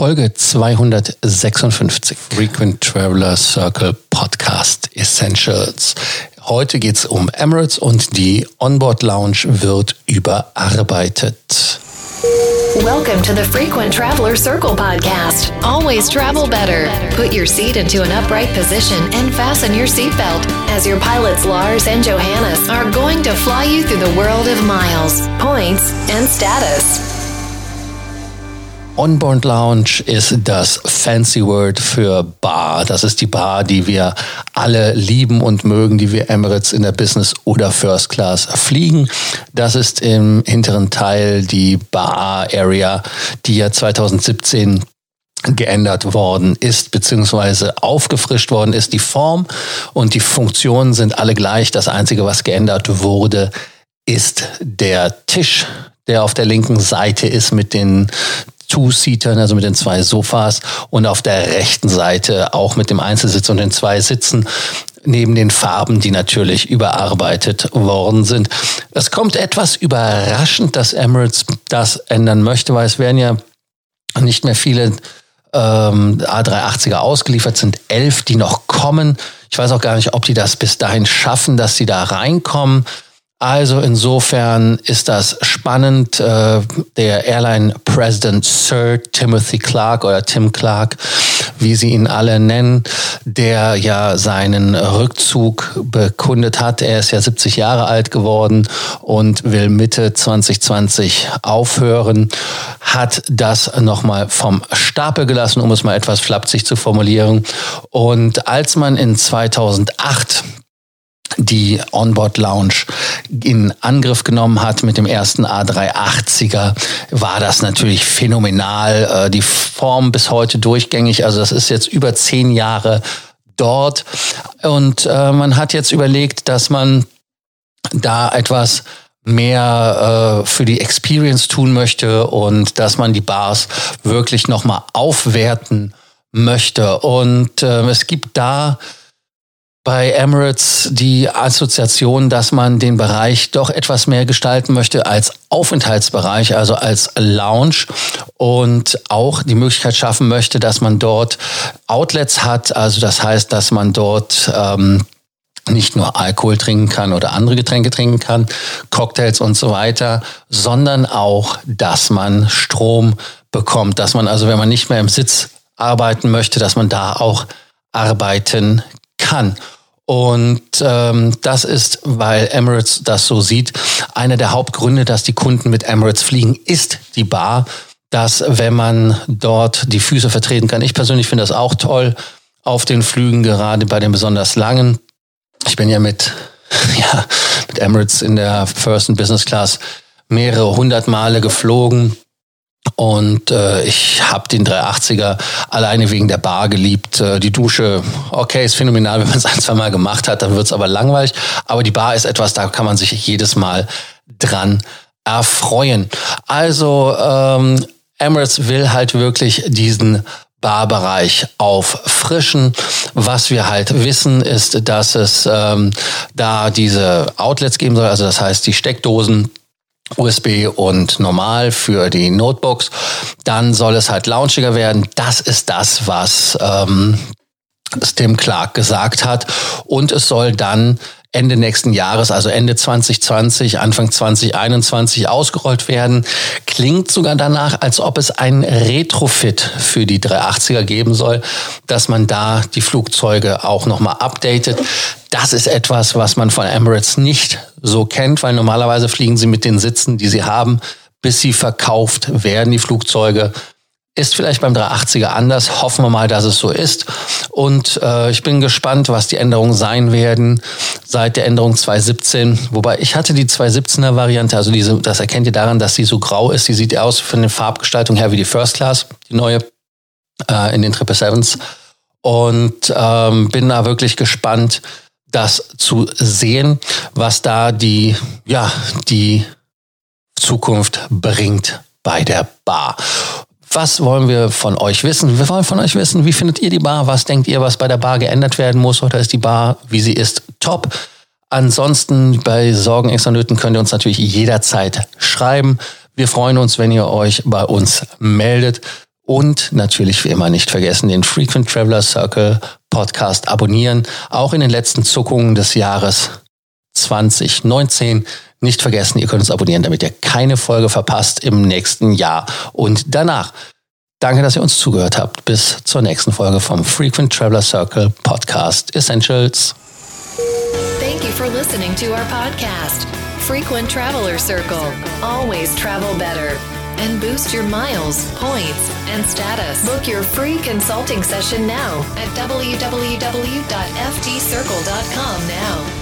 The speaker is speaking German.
Folge 256 Frequent Traveler Circle Podcast Essentials. Heute geht es um Emirates und die Onboard Lounge wird überarbeitet. Welcome to the Frequent Traveler Circle podcast. Always travel better. Put your seat into an upright position and fasten your seatbelt as your pilots Lars and Johannes are going to fly you through the world of miles, points, and status. Onboard Lounge ist das fancy Word für Bar. Das ist die Bar, die wir alle lieben und mögen, die wir Emirates in der Business oder First Class fliegen. Das ist im hinteren Teil die Bar Area, die ja 2017 geändert worden ist, beziehungsweise aufgefrischt worden ist. Die Form und die Funktionen sind alle gleich. Das Einzige, was geändert wurde, ist der Tisch, der auf der linken Seite ist mit den Two-Seatern, also mit den zwei Sofas und auf der rechten Seite auch mit dem Einzelsitz und den zwei Sitzen neben den Farben, die natürlich überarbeitet worden sind. Es kommt etwas überraschend, dass Emirates das ändern möchte, weil es werden ja nicht mehr viele ähm, A380er ausgeliefert sind, elf, die noch kommen. Ich weiß auch gar nicht, ob die das bis dahin schaffen, dass sie da reinkommen. Also insofern ist das spannend. Äh, der Airline President Sir Timothy Clark oder Tim Clark, wie sie ihn alle nennen, der ja seinen Rückzug bekundet hat. Er ist ja 70 Jahre alt geworden und will Mitte 2020 aufhören, hat das nochmal vom Stapel gelassen, um es mal etwas flapsig zu formulieren. Und als man in 2008 die Onboard Lounge in Angriff genommen hat mit dem ersten A380er, war das natürlich phänomenal. Äh, die Form bis heute durchgängig. Also das ist jetzt über zehn Jahre dort. Und äh, man hat jetzt überlegt, dass man da etwas mehr äh, für die Experience tun möchte und dass man die Bars wirklich nochmal aufwerten möchte. Und äh, es gibt da bei Emirates die Assoziation, dass man den Bereich doch etwas mehr gestalten möchte als Aufenthaltsbereich, also als Lounge und auch die Möglichkeit schaffen möchte, dass man dort Outlets hat. Also das heißt, dass man dort ähm, nicht nur Alkohol trinken kann oder andere Getränke trinken kann, Cocktails und so weiter, sondern auch, dass man Strom bekommt, dass man also, wenn man nicht mehr im Sitz arbeiten möchte, dass man da auch arbeiten kann. Und ähm, das ist, weil Emirates das so sieht, einer der Hauptgründe, dass die Kunden mit Emirates fliegen, ist die Bar, dass wenn man dort die Füße vertreten kann. Ich persönlich finde das auch toll auf den Flügen, gerade bei den besonders langen. Ich bin ja mit, ja, mit Emirates in der First and Business Class mehrere hundert Male geflogen. Und äh, ich habe den 380er alleine wegen der Bar geliebt. Äh, die Dusche, okay, ist phänomenal, wenn man es ein, zwei Mal gemacht hat, dann wird es aber langweilig. Aber die Bar ist etwas, da kann man sich jedes Mal dran erfreuen. Also ähm, Emirates will halt wirklich diesen Barbereich auffrischen. Was wir halt wissen, ist, dass es ähm, da diese Outlets geben soll, also das heißt die Steckdosen USB und normal für die Notebooks. Dann soll es halt launchiger werden. Das ist das, was ähm, Tim Clark gesagt hat. Und es soll dann Ende nächsten Jahres, also Ende 2020, Anfang 2021 ausgerollt werden. Klingt sogar danach, als ob es ein Retrofit für die 380er geben soll, dass man da die Flugzeuge auch nochmal updatet. Das ist etwas, was man von Emirates nicht so kennt, weil normalerweise fliegen sie mit den Sitzen, die sie haben, bis sie verkauft werden, die Flugzeuge. Ist vielleicht beim 380er anders. Hoffen wir mal, dass es so ist. Und äh, ich bin gespannt, was die Änderungen sein werden seit der Änderung 2017. Wobei ich hatte die 2017er Variante, also diese, das erkennt ihr daran, dass sie so grau ist. Sie sieht aus von der Farbgestaltung her wie die First Class, die neue äh, in den Triple Sevens. Und ähm, bin da wirklich gespannt, das zu sehen, was da die, ja, die Zukunft bringt bei der Bar. Was wollen wir von euch wissen? Wir wollen von euch wissen, wie findet ihr die Bar? Was denkt ihr, was bei der Bar geändert werden muss? Oder ist die Bar, wie sie ist, top? Ansonsten bei Sorgen, extra Nöten könnt ihr uns natürlich jederzeit schreiben. Wir freuen uns, wenn ihr euch bei uns meldet Und natürlich wie immer nicht vergessen, den Frequent Traveler Circle Podcast abonnieren. Auch in den letzten Zuckungen des Jahres 2019. Nicht vergessen, ihr könnt uns abonnieren, damit ihr keine Folge verpasst im nächsten Jahr und danach. Danke, dass ihr uns zugehört habt. Bis zur nächsten Folge vom Frequent Traveler Circle Podcast Essentials. Thank you for listening to our podcast, Frequent Traveler Circle. Always travel better and boost your miles, points, and status. Book your free consulting session now at www.ftcircle.com now.